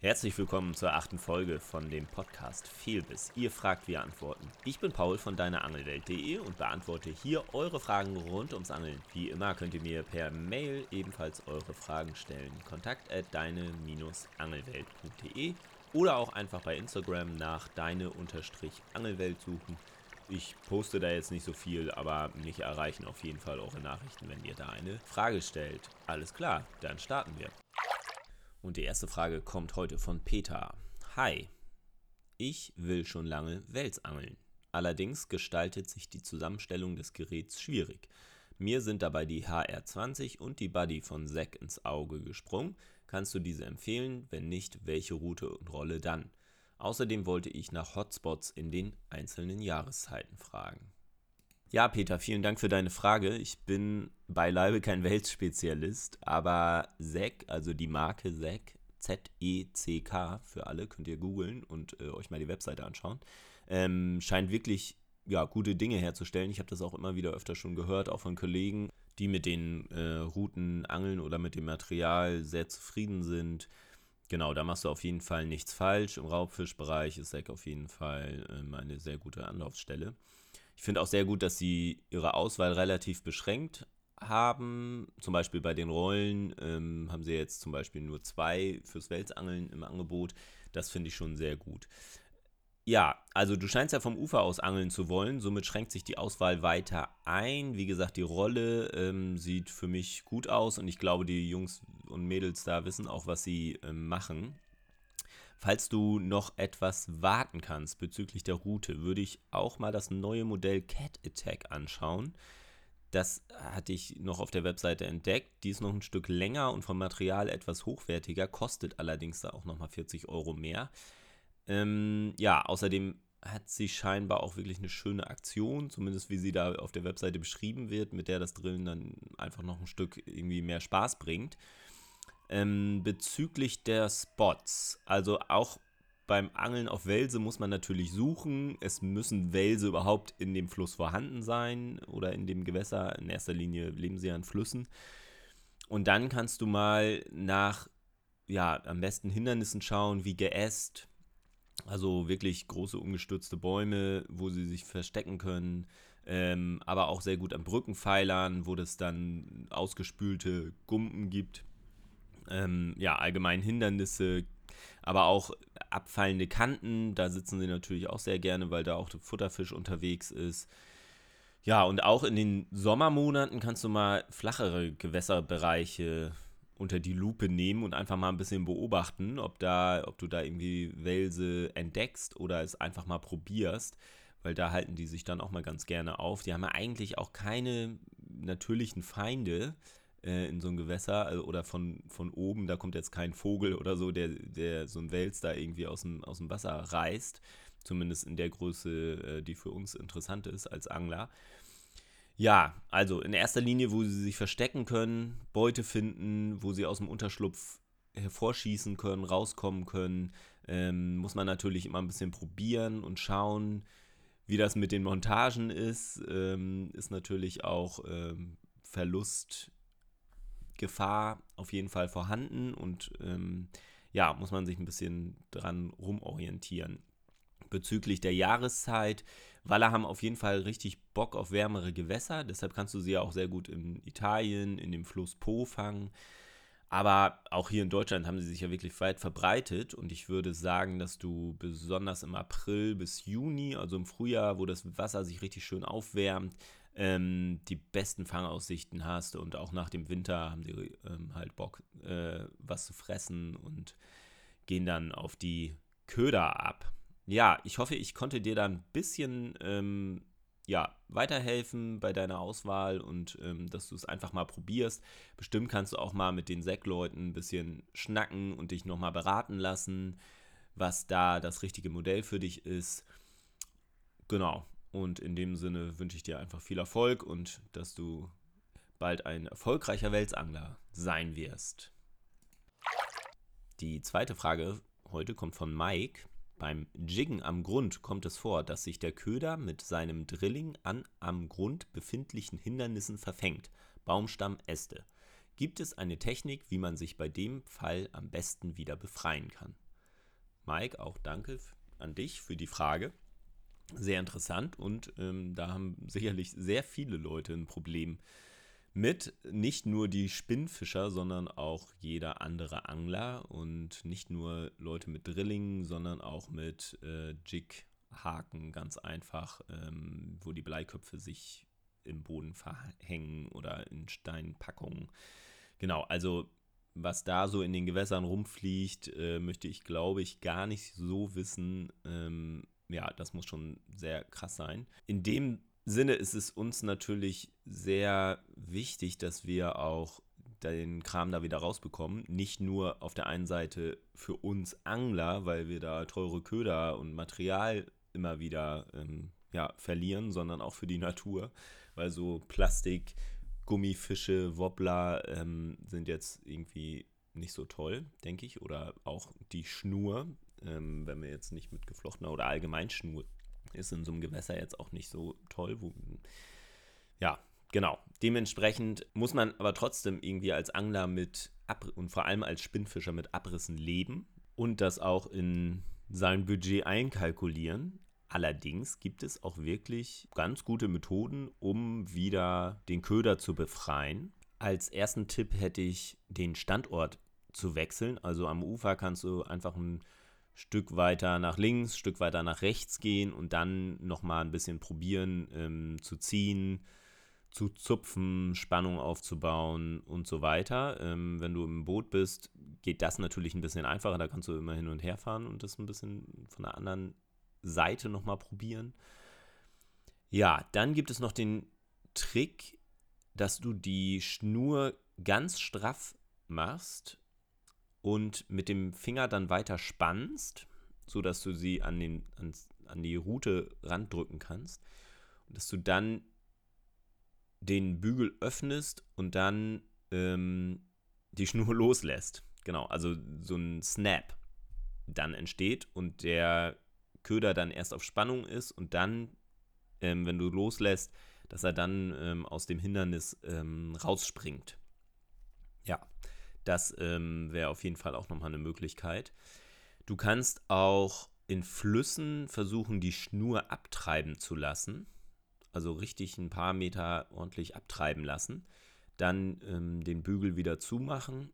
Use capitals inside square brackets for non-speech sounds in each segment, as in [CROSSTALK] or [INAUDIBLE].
Herzlich willkommen zur achten Folge von dem Podcast Fehlbiss. Ihr fragt, wir antworten. Ich bin Paul von deineangelwelt.de und beantworte hier eure Fragen rund ums Angeln. Wie immer könnt ihr mir per Mail ebenfalls eure Fragen stellen. Kontakt at deine-angelwelt.de oder auch einfach bei Instagram nach deine-angelwelt suchen. Ich poste da jetzt nicht so viel, aber mich erreichen auf jeden Fall eure Nachrichten, wenn ihr da eine Frage stellt. Alles klar, dann starten wir. Und die erste Frage kommt heute von Peter. Hi, ich will schon lange Wels angeln. Allerdings gestaltet sich die Zusammenstellung des Geräts schwierig. Mir sind dabei die HR20 und die Buddy von Zack ins Auge gesprungen. Kannst du diese empfehlen? Wenn nicht, welche Route und Rolle dann? Außerdem wollte ich nach Hotspots in den einzelnen Jahreszeiten fragen. Ja, Peter, vielen Dank für deine Frage. Ich bin beileibe kein Weltspezialist, aber ZEC, also die Marke ZEC, Z-E-C-K für alle, könnt ihr googeln und äh, euch mal die Webseite anschauen, ähm, scheint wirklich ja, gute Dinge herzustellen. Ich habe das auch immer wieder öfter schon gehört, auch von Kollegen, die mit den äh, Routen angeln oder mit dem Material sehr zufrieden sind. Genau, da machst du auf jeden Fall nichts falsch. Im Raubfischbereich ist ZEC auf jeden Fall ähm, eine sehr gute Anlaufstelle. Ich finde auch sehr gut, dass sie ihre Auswahl relativ beschränkt haben. Zum Beispiel bei den Rollen ähm, haben sie jetzt zum Beispiel nur zwei fürs Welsangeln im Angebot. Das finde ich schon sehr gut. Ja, also du scheinst ja vom Ufer aus angeln zu wollen, somit schränkt sich die Auswahl weiter ein. Wie gesagt, die Rolle ähm, sieht für mich gut aus und ich glaube, die Jungs und Mädels da wissen auch, was sie ähm, machen. Falls du noch etwas warten kannst bezüglich der Route, würde ich auch mal das neue Modell Cat Attack anschauen. Das hatte ich noch auf der Webseite entdeckt. Die ist noch ein Stück länger und vom Material etwas hochwertiger, kostet allerdings da auch nochmal 40 Euro mehr. Ähm, ja, außerdem hat sie scheinbar auch wirklich eine schöne Aktion, zumindest wie sie da auf der Webseite beschrieben wird, mit der das Drillen dann einfach noch ein Stück irgendwie mehr Spaß bringt. Ähm, bezüglich der Spots, also auch beim Angeln auf Welse muss man natürlich suchen. Es müssen Welse überhaupt in dem Fluss vorhanden sein oder in dem Gewässer. In erster Linie leben sie ja in Flüssen. Und dann kannst du mal nach, ja, am besten Hindernissen schauen, wie Geäst. Also wirklich große umgestürzte Bäume, wo sie sich verstecken können. Ähm, aber auch sehr gut an Brückenpfeilern, wo es dann ausgespülte Gumpen gibt ähm, ja, allgemein Hindernisse, aber auch abfallende Kanten. Da sitzen sie natürlich auch sehr gerne, weil da auch der Futterfisch unterwegs ist. Ja, und auch in den Sommermonaten kannst du mal flachere Gewässerbereiche unter die Lupe nehmen und einfach mal ein bisschen beobachten, ob da, ob du da irgendwie Welse entdeckst oder es einfach mal probierst, weil da halten die sich dann auch mal ganz gerne auf. Die haben ja eigentlich auch keine natürlichen Feinde, äh, in so ein Gewässer also, oder von, von oben, da kommt jetzt kein Vogel oder so, der, der so ein Wels da irgendwie aus dem, aus dem Wasser reißt. Zumindest in der Größe, äh, die für uns interessant ist als Angler. Ja, also in erster Linie, wo sie sich verstecken können, Beute finden, wo sie aus dem Unterschlupf hervorschießen können, rauskommen können, ähm, muss man natürlich immer ein bisschen probieren und schauen, wie das mit den Montagen ist. Ähm, ist natürlich auch ähm, Verlust Gefahr auf jeden Fall vorhanden und ähm, ja, muss man sich ein bisschen dran rumorientieren. Bezüglich der Jahreszeit, Waller haben auf jeden Fall richtig Bock auf wärmere Gewässer, deshalb kannst du sie ja auch sehr gut in Italien, in dem Fluss Po fangen. Aber auch hier in Deutschland haben sie sich ja wirklich weit verbreitet und ich würde sagen, dass du besonders im April bis Juni, also im Frühjahr, wo das Wasser sich richtig schön aufwärmt, ähm, die besten Fangaussichten hast und auch nach dem Winter haben die ähm, halt Bock, äh, was zu fressen und gehen dann auf die Köder ab. Ja, ich hoffe, ich konnte dir da ein bisschen ähm, ja, weiterhelfen bei deiner Auswahl und ähm, dass du es einfach mal probierst. Bestimmt kannst du auch mal mit den Säckleuten ein bisschen schnacken und dich nochmal beraten lassen, was da das richtige Modell für dich ist. Genau. Und in dem Sinne wünsche ich dir einfach viel Erfolg und dass du bald ein erfolgreicher Welsangler sein wirst. Die zweite Frage heute kommt von Mike. Beim Jiggen am Grund kommt es vor, dass sich der Köder mit seinem Drilling an am Grund befindlichen Hindernissen verfängt. Baumstamm, Äste. Gibt es eine Technik, wie man sich bei dem Fall am besten wieder befreien kann? Mike, auch danke an dich für die Frage. Sehr interessant und ähm, da haben sicherlich sehr viele Leute ein Problem mit. Nicht nur die Spinnfischer, sondern auch jeder andere Angler und nicht nur Leute mit Drillingen, sondern auch mit äh, Jig-Haken ganz einfach, ähm, wo die Bleiköpfe sich im Boden verhängen oder in Steinpackungen. Genau, also was da so in den Gewässern rumfliegt, äh, möchte ich, glaube ich, gar nicht so wissen. Ähm, ja, das muss schon sehr krass sein. In dem Sinne ist es uns natürlich sehr wichtig, dass wir auch den Kram da wieder rausbekommen. Nicht nur auf der einen Seite für uns Angler, weil wir da teure Köder und Material immer wieder ähm, ja, verlieren, sondern auch für die Natur, weil so Plastik, Gummifische, Wobbler ähm, sind jetzt irgendwie nicht so toll, denke ich. Oder auch die Schnur, ähm, wenn wir jetzt nicht mit geflochtener oder allgemein Schnur ist in so einem Gewässer jetzt auch nicht so toll. Wo, ja, genau. Dementsprechend muss man aber trotzdem irgendwie als Angler mit Ab und vor allem als Spinnfischer mit Abrissen leben und das auch in sein Budget einkalkulieren. Allerdings gibt es auch wirklich ganz gute Methoden, um wieder den Köder zu befreien. Als ersten Tipp hätte ich den Standort zu wechseln. Also am Ufer kannst du einfach ein Stück weiter nach links, Stück weiter nach rechts gehen und dann nochmal ein bisschen probieren ähm, zu ziehen, zu zupfen, Spannung aufzubauen und so weiter. Ähm, wenn du im Boot bist, geht das natürlich ein bisschen einfacher. Da kannst du immer hin und her fahren und das ein bisschen von der anderen Seite nochmal probieren. Ja, dann gibt es noch den Trick, dass du die Schnur ganz straff machst und mit dem Finger dann weiter spannst, sodass du sie an, den, an, an die Rute randrücken kannst. Und dass du dann den Bügel öffnest und dann ähm, die Schnur [LAUGHS] loslässt. Genau, also so ein Snap dann entsteht und der Köder dann erst auf Spannung ist und dann, ähm, wenn du loslässt, dass er dann ähm, aus dem Hindernis ähm, rausspringt. Ja, das ähm, wäre auf jeden Fall auch nochmal eine Möglichkeit. Du kannst auch in Flüssen versuchen, die Schnur abtreiben zu lassen. Also richtig ein paar Meter ordentlich abtreiben lassen. Dann ähm, den Bügel wieder zumachen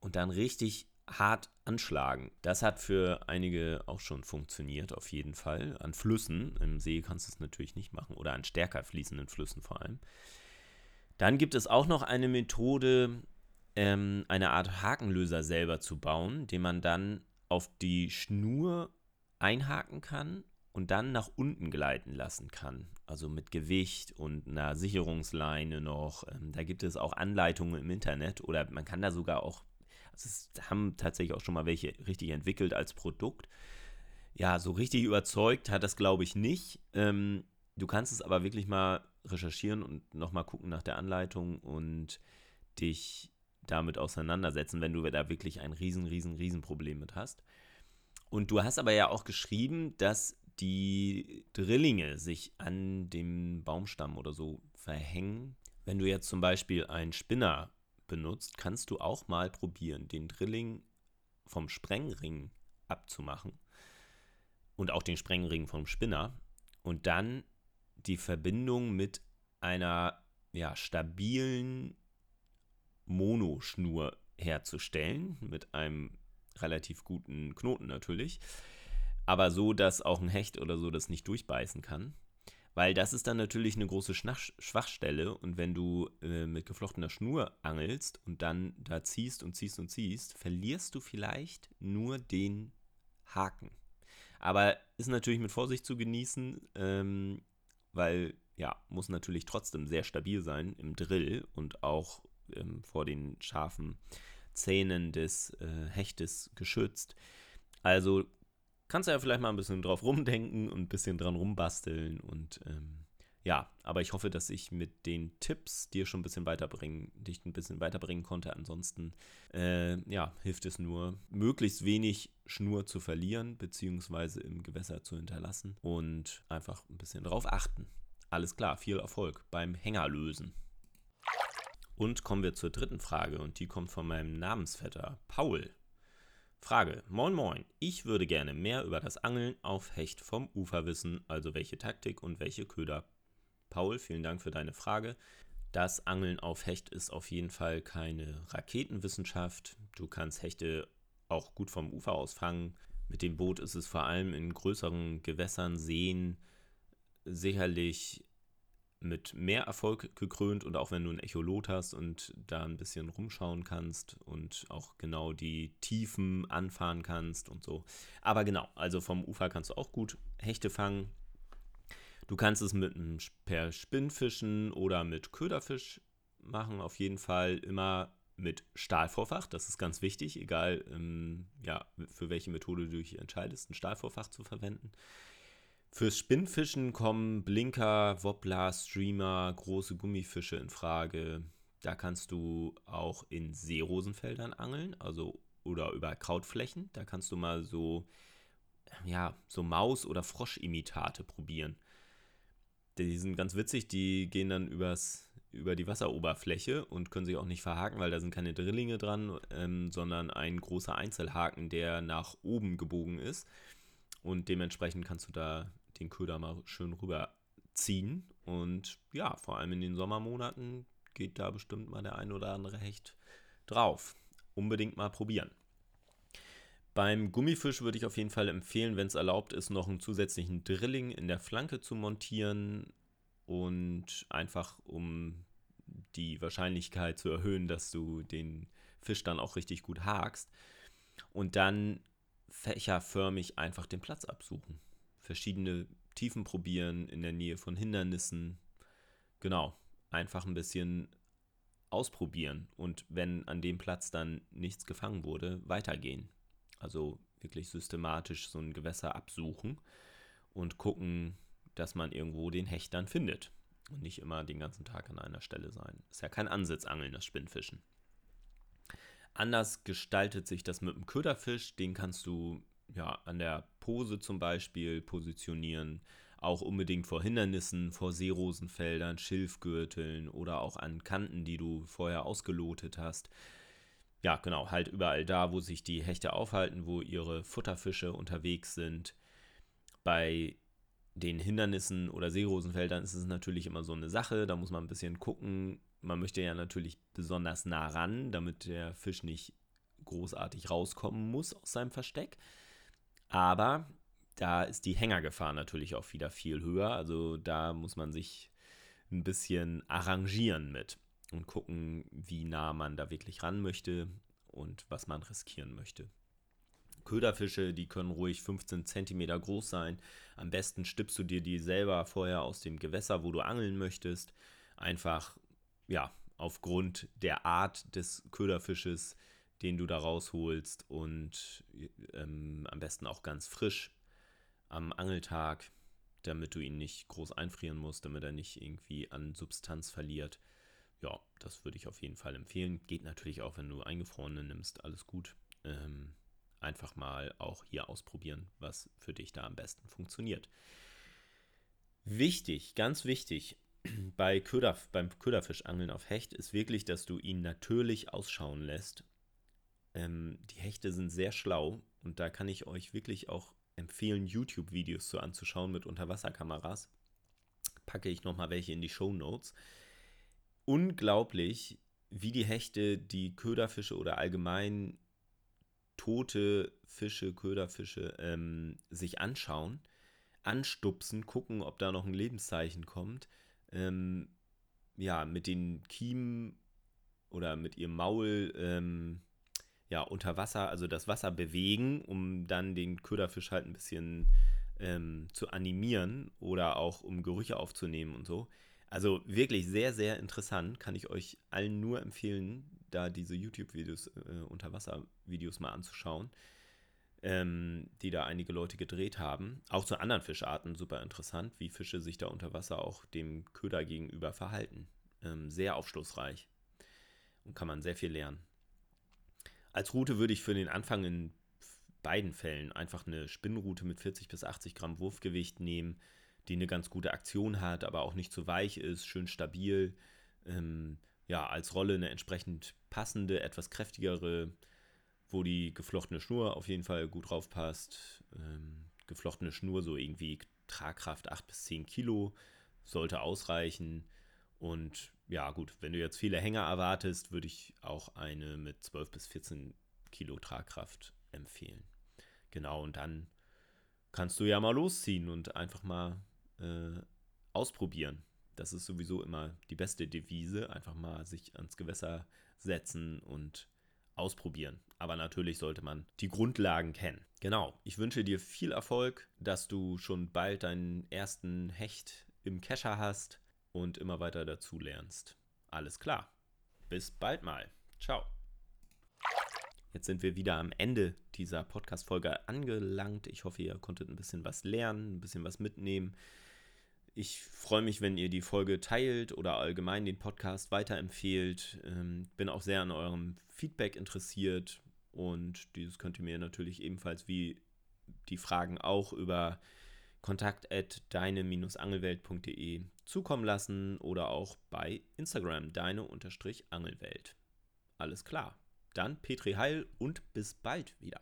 und dann richtig hart anschlagen. Das hat für einige auch schon funktioniert, auf jeden Fall. An Flüssen, im See kannst du es natürlich nicht machen, oder an stärker fließenden Flüssen vor allem. Dann gibt es auch noch eine Methode, ähm, eine Art Hakenlöser selber zu bauen, den man dann auf die Schnur einhaken kann und dann nach unten gleiten lassen kann. Also mit Gewicht und einer Sicherungsleine noch. Ähm, da gibt es auch Anleitungen im Internet oder man kann da sogar auch es haben tatsächlich auch schon mal welche richtig entwickelt als Produkt. Ja, so richtig überzeugt hat das, glaube ich, nicht. Ähm, du kannst es aber wirklich mal recherchieren und nochmal gucken nach der Anleitung und dich damit auseinandersetzen, wenn du da wirklich ein riesen, riesen, riesen Problem mit hast. Und du hast aber ja auch geschrieben, dass die Drillinge sich an dem Baumstamm oder so verhängen. Wenn du jetzt zum Beispiel einen Spinner benutzt, kannst du auch mal probieren, den Drilling vom Sprengring abzumachen und auch den Sprengring vom Spinner und dann die Verbindung mit einer ja, stabilen Monoschnur herzustellen, mit einem relativ guten Knoten natürlich, aber so, dass auch ein Hecht oder so das nicht durchbeißen kann. Weil das ist dann natürlich eine große Schwachstelle und wenn du äh, mit geflochtener Schnur angelst und dann da ziehst und ziehst und ziehst, verlierst du vielleicht nur den Haken. Aber ist natürlich mit Vorsicht zu genießen, ähm, weil ja, muss natürlich trotzdem sehr stabil sein im Drill und auch ähm, vor den scharfen Zähnen des äh, Hechtes geschützt. Also kannst du ja vielleicht mal ein bisschen drauf rumdenken und ein bisschen dran rumbasteln und ähm, ja, aber ich hoffe, dass ich mit den Tipps dir schon ein bisschen weiterbringen, dich ein bisschen weiterbringen konnte. Ansonsten, äh, ja, hilft es nur, möglichst wenig Schnur zu verlieren, beziehungsweise im Gewässer zu hinterlassen und einfach ein bisschen drauf achten. Alles klar, viel Erfolg beim Hängerlösen. Und kommen wir zur dritten Frage und die kommt von meinem Namensvetter Paul Frage. Moin Moin. Ich würde gerne mehr über das Angeln auf Hecht vom Ufer wissen, also welche Taktik und welche Köder. Paul, vielen Dank für deine Frage. Das Angeln auf Hecht ist auf jeden Fall keine Raketenwissenschaft. Du kannst Hechte auch gut vom Ufer aus fangen. Mit dem Boot ist es vor allem in größeren Gewässern, Seen sicherlich mit mehr Erfolg gekrönt und auch wenn du ein Echolot hast und da ein bisschen rumschauen kannst und auch genau die Tiefen anfahren kannst und so. Aber genau, also vom Ufer kannst du auch gut Hechte fangen. Du kannst es mit einem per Spinnfischen oder mit Köderfisch machen, auf jeden Fall immer mit Stahlvorfach, das ist ganz wichtig, egal ähm, ja, für welche Methode du dich entscheidest, ein Stahlvorfach zu verwenden. Fürs Spinnfischen kommen Blinker, Wobbler, Streamer, große Gummifische in Frage. Da kannst du auch in Seerosenfeldern angeln, also oder über Krautflächen. Da kannst du mal so, ja, so Maus- oder Froschimitate probieren. Die sind ganz witzig, die gehen dann übers, über die Wasseroberfläche und können sich auch nicht verhaken, weil da sind keine Drillinge dran, ähm, sondern ein großer Einzelhaken, der nach oben gebogen ist. Und dementsprechend kannst du da den Köder mal schön rüberziehen. Und ja, vor allem in den Sommermonaten geht da bestimmt mal der ein oder andere Hecht drauf. Unbedingt mal probieren. Beim Gummifisch würde ich auf jeden Fall empfehlen, wenn es erlaubt ist, noch einen zusätzlichen Drilling in der Flanke zu montieren und einfach um die Wahrscheinlichkeit zu erhöhen, dass du den Fisch dann auch richtig gut hakst. Und dann fächerförmig einfach den Platz absuchen verschiedene Tiefen probieren in der Nähe von Hindernissen. Genau, einfach ein bisschen ausprobieren und wenn an dem Platz dann nichts gefangen wurde, weitergehen. Also wirklich systematisch so ein Gewässer absuchen und gucken, dass man irgendwo den Hecht dann findet und nicht immer den ganzen Tag an einer Stelle sein. Ist ja kein Ansitzangeln, das Spinnfischen. Anders gestaltet sich das mit dem Köderfisch, den kannst du ja, an der Pose zum Beispiel positionieren, auch unbedingt vor Hindernissen, vor Seerosenfeldern, Schilfgürteln oder auch an Kanten, die du vorher ausgelotet hast. Ja, genau, halt überall da, wo sich die Hechte aufhalten, wo ihre Futterfische unterwegs sind. Bei den Hindernissen oder Seerosenfeldern ist es natürlich immer so eine Sache, da muss man ein bisschen gucken. Man möchte ja natürlich besonders nah ran, damit der Fisch nicht großartig rauskommen muss aus seinem Versteck. Aber da ist die Hängergefahr natürlich auch wieder viel höher. Also da muss man sich ein bisschen arrangieren mit und gucken, wie nah man da wirklich ran möchte und was man riskieren möchte. Köderfische, die können ruhig 15 cm groß sein. Am besten stippst du dir die selber vorher aus dem Gewässer, wo du angeln möchtest. Einfach, ja, aufgrund der Art des Köderfisches den du da rausholst und ähm, am besten auch ganz frisch am Angeltag, damit du ihn nicht groß einfrieren musst, damit er nicht irgendwie an Substanz verliert. Ja, das würde ich auf jeden Fall empfehlen. Geht natürlich auch, wenn du eingefrorene nimmst, alles gut. Ähm, einfach mal auch hier ausprobieren, was für dich da am besten funktioniert. Wichtig, ganz wichtig, [CLEARS THROAT] bei Köder, beim Köderfischangeln auf Hecht ist wirklich, dass du ihn natürlich ausschauen lässt ähm, die Hechte sind sehr schlau und da kann ich euch wirklich auch empfehlen, YouTube-Videos so anzuschauen mit Unterwasserkameras. Packe ich nochmal welche in die Show Notes. Unglaublich, wie die Hechte die Köderfische oder allgemein tote Fische, Köderfische ähm, sich anschauen, anstupsen, gucken, ob da noch ein Lebenszeichen kommt. Ähm, ja, mit den Kiemen oder mit ihrem Maul ähm, ja, unter Wasser, also das Wasser bewegen, um dann den Köderfisch halt ein bisschen ähm, zu animieren oder auch um Gerüche aufzunehmen und so. Also wirklich sehr, sehr interessant. Kann ich euch allen nur empfehlen, da diese YouTube-Videos, äh, Unterwasser-Videos mal anzuschauen, ähm, die da einige Leute gedreht haben. Auch zu anderen Fischarten super interessant, wie Fische sich da unter Wasser auch dem Köder gegenüber verhalten. Ähm, sehr aufschlussreich und kann man sehr viel lernen. Als Route würde ich für den Anfang in beiden Fällen einfach eine Spinnroute mit 40 bis 80 Gramm Wurfgewicht nehmen, die eine ganz gute Aktion hat, aber auch nicht zu weich ist, schön stabil. Ähm, ja, als Rolle eine entsprechend passende, etwas kräftigere wo die geflochtene Schnur auf jeden Fall gut drauf passt. Ähm, geflochtene Schnur, so irgendwie Tragkraft 8 bis 10 Kilo, sollte ausreichen. Und ja, gut, wenn du jetzt viele Hänger erwartest, würde ich auch eine mit 12 bis 14 Kilo Tragkraft empfehlen. Genau, und dann kannst du ja mal losziehen und einfach mal äh, ausprobieren. Das ist sowieso immer die beste Devise. Einfach mal sich ans Gewässer setzen und ausprobieren. Aber natürlich sollte man die Grundlagen kennen. Genau, ich wünsche dir viel Erfolg, dass du schon bald deinen ersten Hecht im Kescher hast und immer weiter dazu lernst. Alles klar. Bis bald mal. Ciao. Jetzt sind wir wieder am Ende dieser Podcast-Folge angelangt. Ich hoffe, ihr konntet ein bisschen was lernen, ein bisschen was mitnehmen. Ich freue mich, wenn ihr die Folge teilt oder allgemein den Podcast weiterempfehlt. Ähm, bin auch sehr an eurem Feedback interessiert und dieses könnt ihr mir natürlich ebenfalls wie die Fragen auch über kontakt at deine-angelwelt.de zukommen lassen oder auch bei Instagram deine-angelwelt. Alles klar. Dann Petri Heil und bis bald wieder.